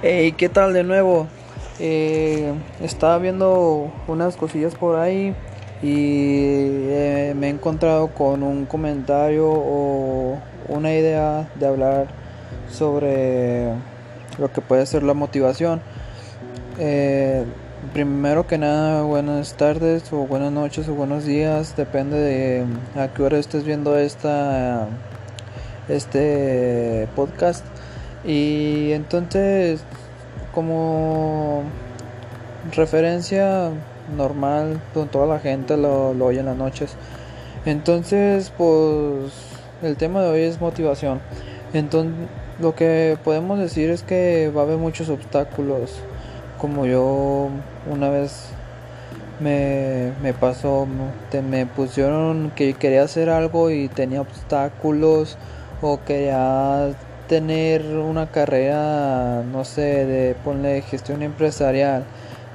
Hey, ¿qué tal de nuevo? Eh, estaba viendo unas cosillas por ahí y eh, me he encontrado con un comentario o una idea de hablar sobre lo que puede ser la motivación. Eh, primero que nada, buenas tardes o buenas noches o buenos días, depende de a qué hora estés viendo esta este podcast. Y entonces, como referencia normal, pues, toda la gente lo, lo oye en las noches. Entonces, pues el tema de hoy es motivación. Entonces, lo que podemos decir es que va a haber muchos obstáculos. Como yo una vez me, me pasó, me pusieron que quería hacer algo y tenía obstáculos o quería tener una carrera, no sé, de ponle gestión empresarial,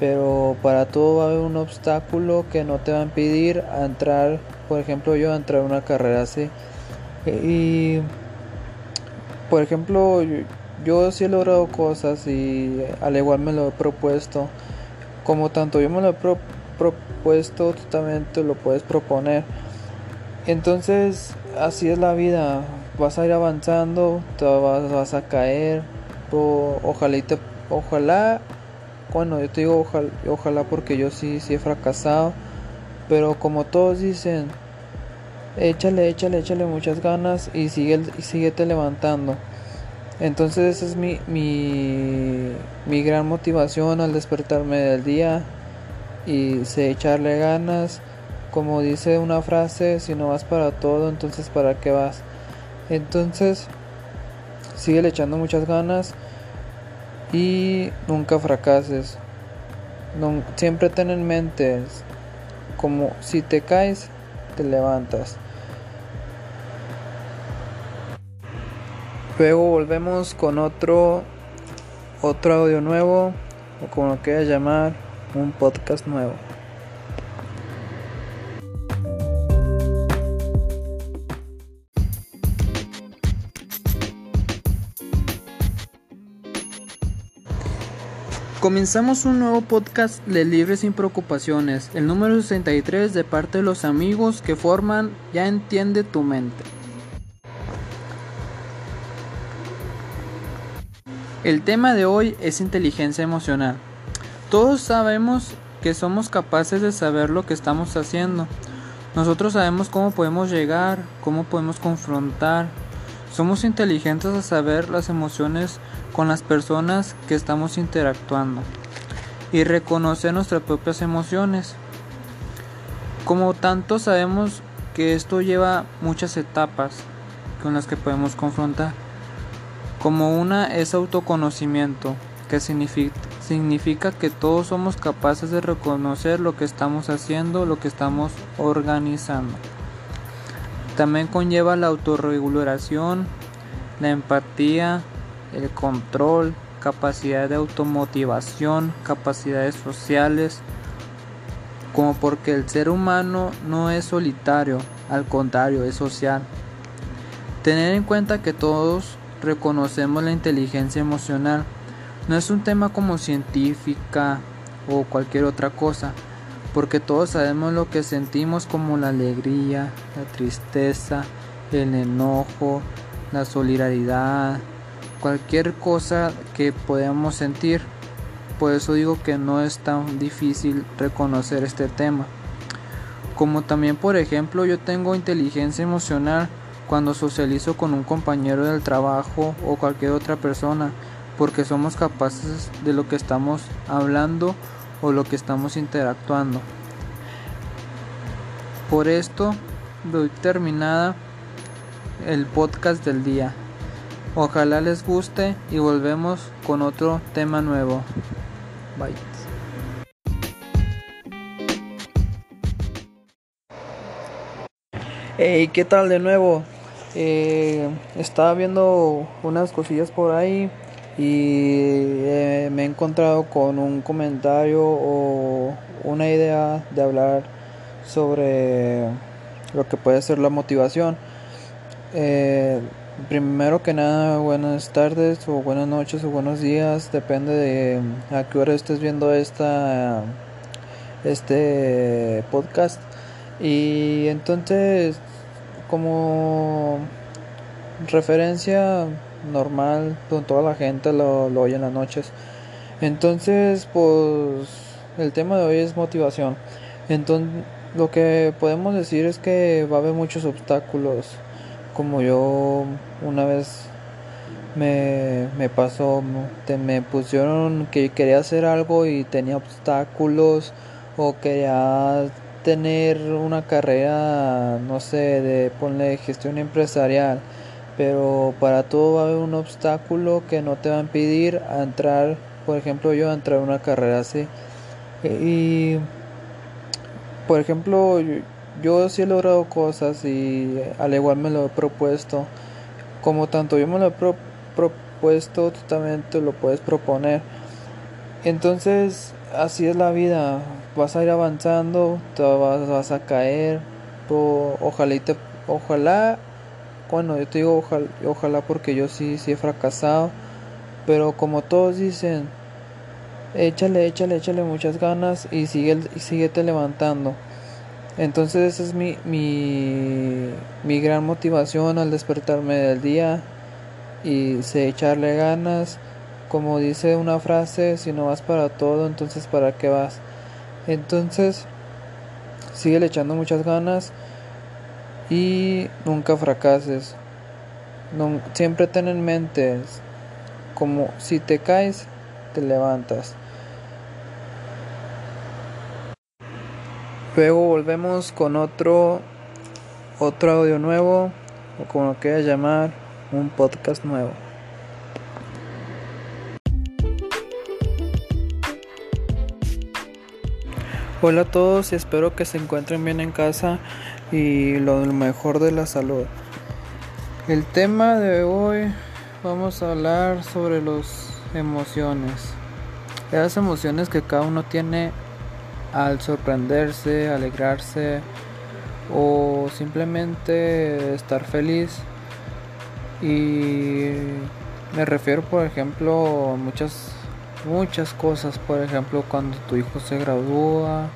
pero para todo va a haber un obstáculo que no te va a impedir entrar, por ejemplo, yo a entrar a una carrera así. Y, por ejemplo, yo, sí he logrado cosas y al igual me lo he propuesto. Como tanto yo me lo he propuesto, tú también te lo puedes proponer. Entonces, así es la vida vas a ir avanzando, te vas, a caer, ojalá te, ojalá, bueno, yo te digo ojalá, ojalá porque yo sí, sí he fracasado, pero como todos dicen, échale, échale, échale muchas ganas y sigue, y síguete levantando. Entonces esa es mi, mi, mi gran motivación al despertarme del día y sé echarle ganas. Como dice una frase, si no vas para todo, entonces para qué vas. Entonces, sigue echando muchas ganas y nunca fracases. siempre ten en mente, como si te caes, te levantas. Luego volvemos con otro otro audio nuevo o como lo quieras llamar, un podcast nuevo. Comenzamos un nuevo podcast de Libre sin Preocupaciones, el número 63 de parte de los amigos que forman Ya entiende tu mente. El tema de hoy es inteligencia emocional. Todos sabemos que somos capaces de saber lo que estamos haciendo. Nosotros sabemos cómo podemos llegar, cómo podemos confrontar. Somos inteligentes a saber las emociones con las personas que estamos interactuando y reconocer nuestras propias emociones. Como tanto sabemos que esto lleva muchas etapas con las que podemos confrontar. Como una es autoconocimiento, que significa, que todos somos capaces de reconocer lo que estamos haciendo, lo que estamos organizando. También conlleva la autorregulación, la empatía, el control, capacidad de automotivación, capacidades sociales, como porque el ser humano no es solitario, al contrario, es social. Tener en cuenta que todos reconocemos la inteligencia emocional. No es un tema como científica o cualquier otra cosa, porque todos sabemos lo que sentimos como la alegría, la tristeza, el enojo, la solidaridad, cualquier cosa que podamos sentir. Por eso digo que no es tan difícil reconocer este tema. Como también por ejemplo yo tengo inteligencia emocional cuando socializo con un compañero del trabajo o cualquier otra persona porque somos capaces de lo que estamos hablando o lo que estamos interactuando. Por esto doy terminada el podcast del día. Ojalá les guste y volvemos con otro tema nuevo. Bye. Hey, ¿qué tal de nuevo? Eh, estaba viendo unas cosillas por ahí y encontrado con un comentario o una idea de hablar sobre lo que puede ser la motivación. Eh, Primero que nada, buenas tardes o buenas noches o buenos días, depende de a qué hora estés viendo esta este podcast. Y entonces, como referencia normal, toda la gente lo, lo oye en las noches. Entonces, pues el tema de hoy es motivación. Entonces, lo que podemos decir es que va a haber muchos obstáculos como yo una vez me, me pasó, me pusieron que quería hacer algo y tenía obstáculos o quería tener una carrera, no sé, de ponle gestión empresarial, pero para todo va a haber un obstáculo que no te va a impedir entrar, por ejemplo, yo entrar a una carrera así. Y, por ejemplo, yo sí he logrado cosas y al igual me lo he propuesto. Como tanto yo me lo he propuesto, tú también te lo puedes proponer. Entonces, así es la vida. Vas a ir avanzando, te vas, a caer. ojalá y ojalá, bueno, yo te digo ojalá, ojalá porque yo sí, sí he fracasado. Pero como todos dicen, échale, échale, échale muchas ganas y sigue, y levantando. Entonces esa es mi, mi, mi gran motivación al despertarme del día y sé echarle ganas. Como dice una frase, si no vas para todo, entonces para qué vas. Entonces, sigue echando muchas ganas y nunca fracases. Siempre ten en mente, como si te caes, te levantas. Luego volvemos con otro otro audio nuevo o como lo quieras llamar, un podcast nuevo. Hola a todos y espero que se encuentren bien en casa y lo mejor de la salud. El tema de hoy vamos a hablar sobre las emociones. Esas emociones que cada uno tiene al sorprenderse, alegrarse o simplemente estar feliz. Y me refiero, por ejemplo, a muchas muchas cosas, por ejemplo, cuando tu hijo se gradúa,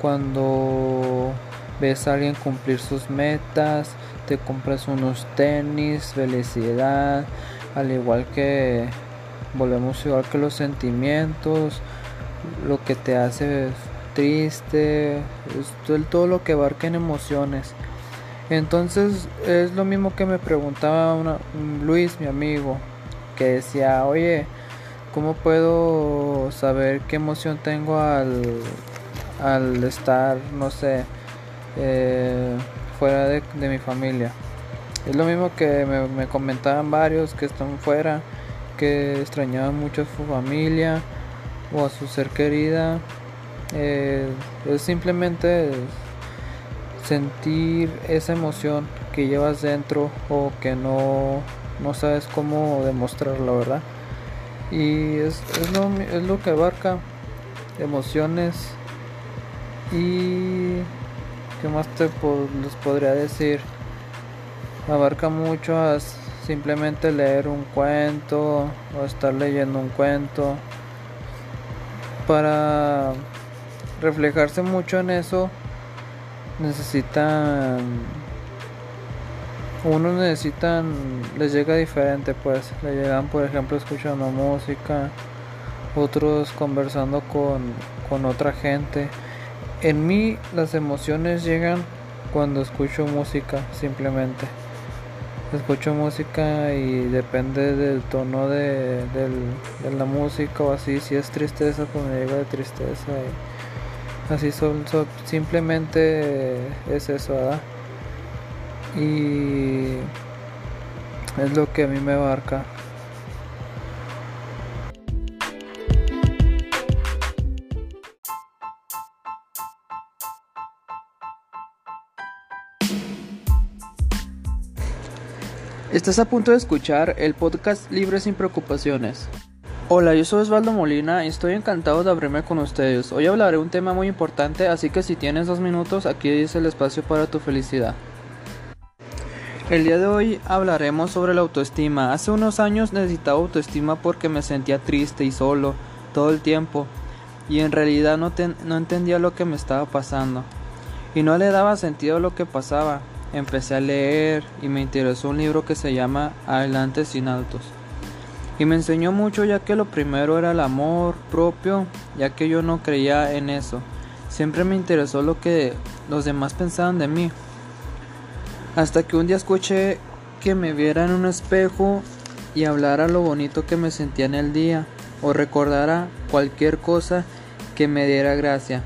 cuando ves a alguien cumplir sus metas, te compras unos tenis, felicidad, al igual que volvemos igual que los sentimientos, lo que te hace triste, es todo lo que abarca en emociones. Entonces es lo mismo que me preguntaba una, Luis, mi amigo, que decía, oye, ¿cómo puedo saber qué emoción tengo al, estar, no sé, eh, fuera de, mi familia? Es lo mismo que me, me comentaban varios que están fuera, que extrañaban mucho a su familia o a su ser querida eh, es simplemente sentir esa emoción que llevas dentro o que no, no sabes cómo demostrarla, ¿verdad? Y es, es, lo, es lo que abarca emociones y qué más te les podría decir abarca mucho a simplemente leer un cuento o estar leyendo un cuento. Para reflejarse mucho en eso necesitan unos necesitan les llega diferente pues. Le llegan por ejemplo escuchando música otros conversando con, con otra gente. En mí las emociones llegan cuando escucho música simplemente escucho música y depende del tono de, la música o así si es tristeza pues me llega de tristeza y Así son, simplemente es eso. Y es lo que a mí me abarca. Estás a punto de escuchar el podcast Libre sin preocupaciones. Hola, yo soy Osvaldo Molina y estoy encantado de abrirme con ustedes. Hoy hablaré un tema muy importante, así que si tienes dos minutos, aquí es el espacio para tu felicidad. El día de hoy hablaremos sobre la autoestima. Hace unos años necesitaba autoestima porque me sentía triste y solo todo el tiempo y en realidad no, no entendía lo que me estaba pasando y no le daba sentido a lo que pasaba. Empecé a leer y me interesó un libro que se llama Adelante sin altos y me enseñó mucho ya que lo primero era el amor propio ya que yo no creía en eso. Siempre me interesó lo que los demás pensaban de mí. Hasta que un día escuché que me viera en un espejo y hablara lo bonito que me sentía en el día o recordara cualquier cosa que me diera gracia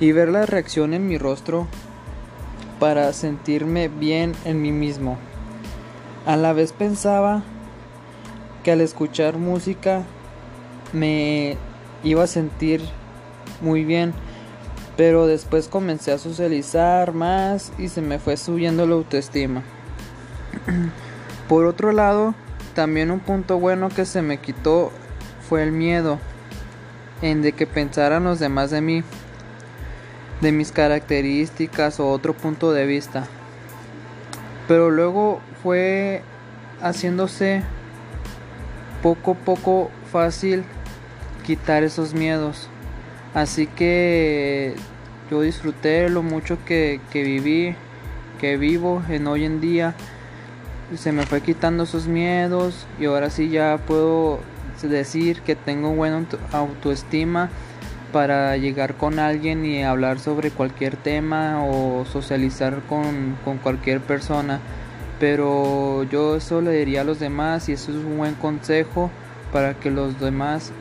y ver la reacción en mi rostro para sentirme bien en mí mismo. A la vez pensaba que al escuchar música me iba a sentir muy bien pero después comencé a socializar más y se me fue subiendo la autoestima. Por otro lado, también un punto bueno que se me quitó fue el miedo en de que pensaran los demás de mí, de mis características o otro punto de vista. Pero luego fue haciéndose poco a poco fácil quitar esos miedos. Así que yo disfruté lo mucho que, viví, que vivo en hoy en día. Se me fue quitando esos miedos y ahora sí ya puedo decir que tengo buena autoestima para llegar con alguien y hablar sobre cualquier tema o socializar con, con cualquier persona. Pero yo eso le diría a los demás y eso es un buen consejo para que los demás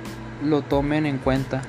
lo tomen en cuenta.